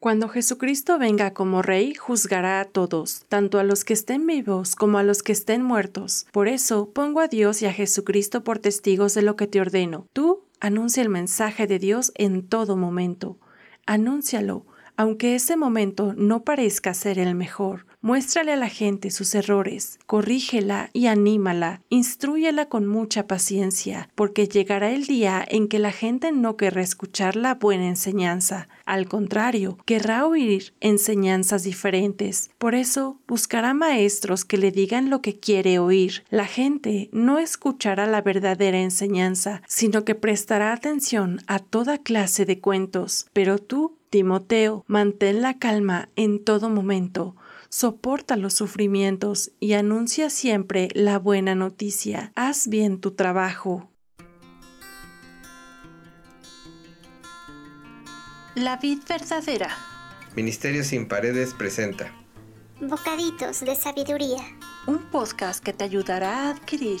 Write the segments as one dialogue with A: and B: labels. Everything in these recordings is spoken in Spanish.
A: Cuando Jesucristo venga como Rey, juzgará a todos, tanto a los que estén vivos como a los que estén muertos. Por eso pongo a Dios y a Jesucristo por testigos de lo que te ordeno. Tú anuncia el mensaje de Dios en todo momento. Anúncialo, aunque ese momento no parezca ser el mejor. Muéstrale a la gente sus errores, corrígela y anímala, instruyela con mucha paciencia, porque llegará el día en que la gente no querrá escuchar la buena enseñanza. Al contrario, querrá oír enseñanzas diferentes. Por eso, buscará maestros que le digan lo que quiere oír. La gente no escuchará la verdadera enseñanza, sino que prestará atención a toda clase de cuentos. Pero tú Timoteo, mantén la calma en todo momento, soporta los sufrimientos y anuncia siempre la buena noticia. Haz bien tu trabajo.
B: La vid verdadera.
C: Ministerio sin paredes presenta.
D: Bocaditos de sabiduría.
B: Un podcast que te ayudará a adquirir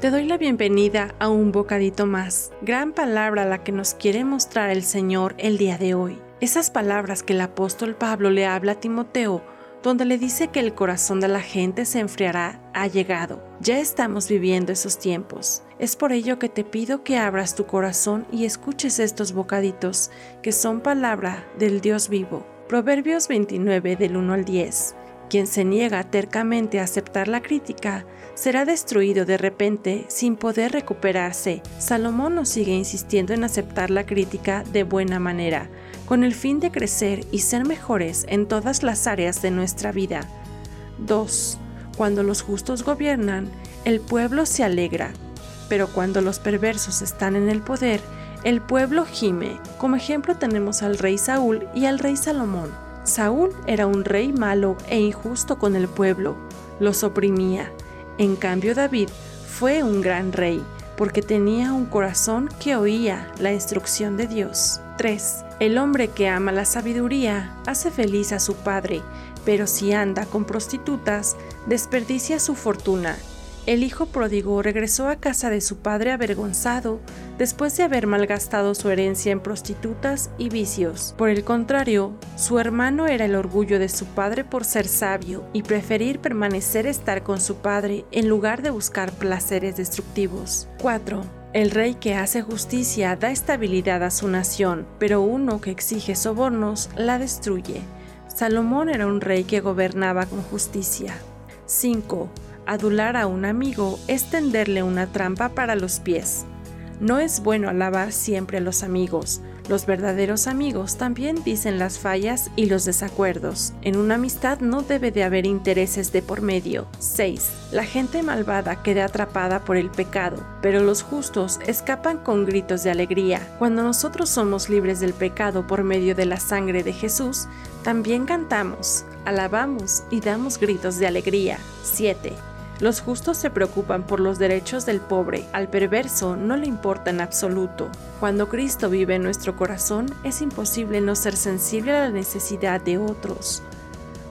A: Te doy la bienvenida a un bocadito más. Gran palabra la que nos quiere mostrar el Señor el día de hoy. Esas palabras que el apóstol Pablo le habla a Timoteo, donde le dice que el corazón de la gente se enfriará, ha llegado. Ya estamos viviendo esos tiempos. Es por ello que te pido que abras tu corazón y escuches estos bocaditos, que son palabra del Dios vivo. Proverbios 29 del 1 al 10. Quien se niega tercamente a aceptar la crítica será destruido de repente sin poder recuperarse. Salomón nos sigue insistiendo en aceptar la crítica de buena manera, con el fin de crecer y ser mejores en todas las áreas de nuestra vida. 2. Cuando los justos gobiernan, el pueblo se alegra, pero cuando los perversos están en el poder, el pueblo gime. Como ejemplo tenemos al rey Saúl y al rey Salomón. Saúl era un rey malo e injusto con el pueblo, los oprimía. En cambio David fue un gran rey, porque tenía un corazón que oía la instrucción de Dios. 3. El hombre que ama la sabiduría hace feliz a su padre, pero si anda con prostitutas, desperdicia su fortuna el hijo pródigo regresó a casa de su padre avergonzado después de haber malgastado su herencia en prostitutas y vicios. Por el contrario, su hermano era el orgullo de su padre por ser sabio y preferir permanecer estar con su padre en lugar de buscar placeres destructivos. 4. El rey que hace justicia da estabilidad a su nación, pero uno que exige sobornos la destruye. Salomón era un rey que gobernaba con justicia. 5. Adular a un amigo es tenderle una trampa para los pies. No es bueno alabar siempre a los amigos. Los verdaderos amigos también dicen las fallas y los desacuerdos. En una amistad no debe de haber intereses de por medio. 6. La gente malvada queda atrapada por el pecado, pero los justos escapan con gritos de alegría. Cuando nosotros somos libres del pecado por medio de la sangre de Jesús, también cantamos, alabamos y damos gritos de alegría. 7. Los justos se preocupan por los derechos del pobre, al perverso no le importa en absoluto. Cuando Cristo vive en nuestro corazón, es imposible no ser sensible a la necesidad de otros.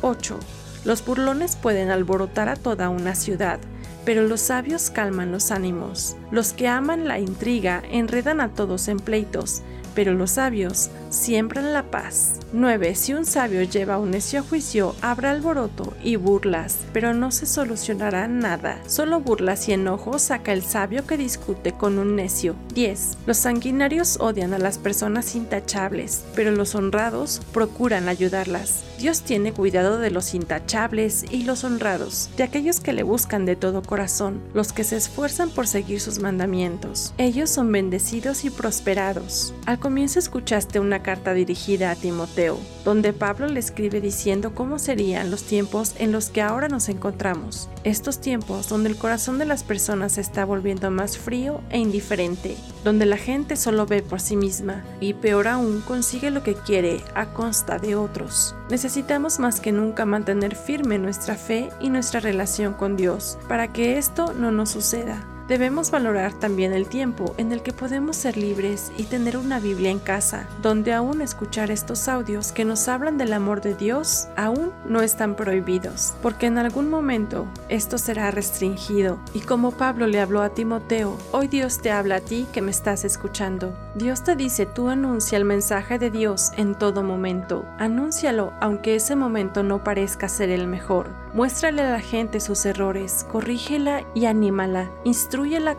A: 8. Los burlones pueden alborotar a toda una ciudad, pero los sabios calman los ánimos. Los que aman la intriga enredan a todos en pleitos, pero los sabios siembran la paz. 9. Si un sabio lleva a un necio a juicio, habrá alboroto y burlas, pero no se solucionará nada. Solo burlas y enojos saca el sabio que discute con un necio. 10. Los sanguinarios odian a las personas intachables, pero los honrados procuran ayudarlas. Dios tiene cuidado de los intachables y los honrados, de aquellos que le buscan de todo corazón, los que se esfuerzan por seguir sus mandamientos. Ellos son bendecidos y prosperados. Al comienzo escuchaste una carta dirigida a Timoteo, donde Pablo le escribe diciendo cómo serían los tiempos en los que ahora nos encontramos. Estos tiempos donde el corazón de las personas se está volviendo más frío e indiferente, donde la gente solo ve por sí misma y peor aún consigue lo que quiere a costa de otros. Necesitamos más que nunca mantener firme nuestra fe y nuestra relación con Dios para que esto no nos suceda. Debemos valorar también el tiempo en el que podemos ser libres y tener una Biblia en casa, donde aún escuchar estos audios que nos hablan del amor de Dios aún no están prohibidos, porque en algún momento esto será restringido. Y como Pablo le habló a Timoteo, hoy Dios te habla a ti que me estás escuchando. Dios te dice, tú anuncia el mensaje de Dios en todo momento. Anúncialo aunque ese momento no parezca ser el mejor. Muéstrale a la gente sus errores, corrígela y anímala.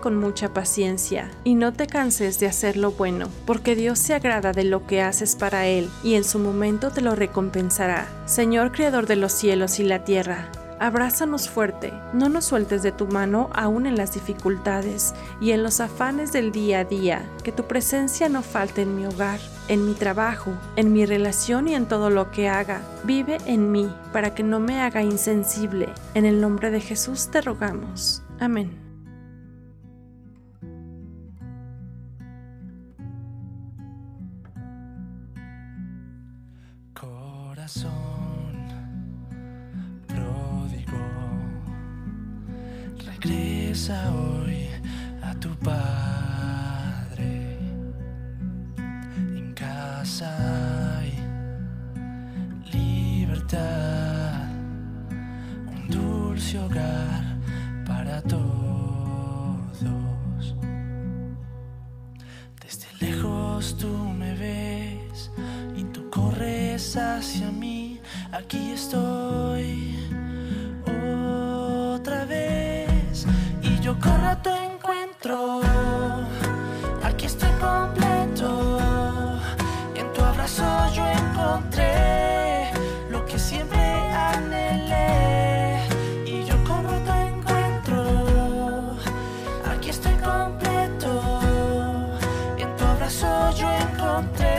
A: Con mucha paciencia y no te canses de hacer lo bueno, porque Dios se agrada de lo que haces para Él y en su momento te lo recompensará. Señor Creador de los cielos y la tierra, Abrázanos fuerte, no nos sueltes de tu mano aún en las dificultades y en los afanes del día a día, que tu presencia no falte en mi hogar, en mi trabajo, en mi relación y en todo lo que haga. Vive en mí para que no me haga insensible. En el nombre de Jesús te rogamos. Amén.
E: Corazón pródigo, regresa hoy a tu Padre. Hacia mí. Aquí estoy otra vez y yo corro a tu encuentro. Aquí estoy completo. En tu abrazo yo encontré lo que siempre anhelé y yo corro a tu encuentro. Aquí estoy completo. En tu abrazo yo encontré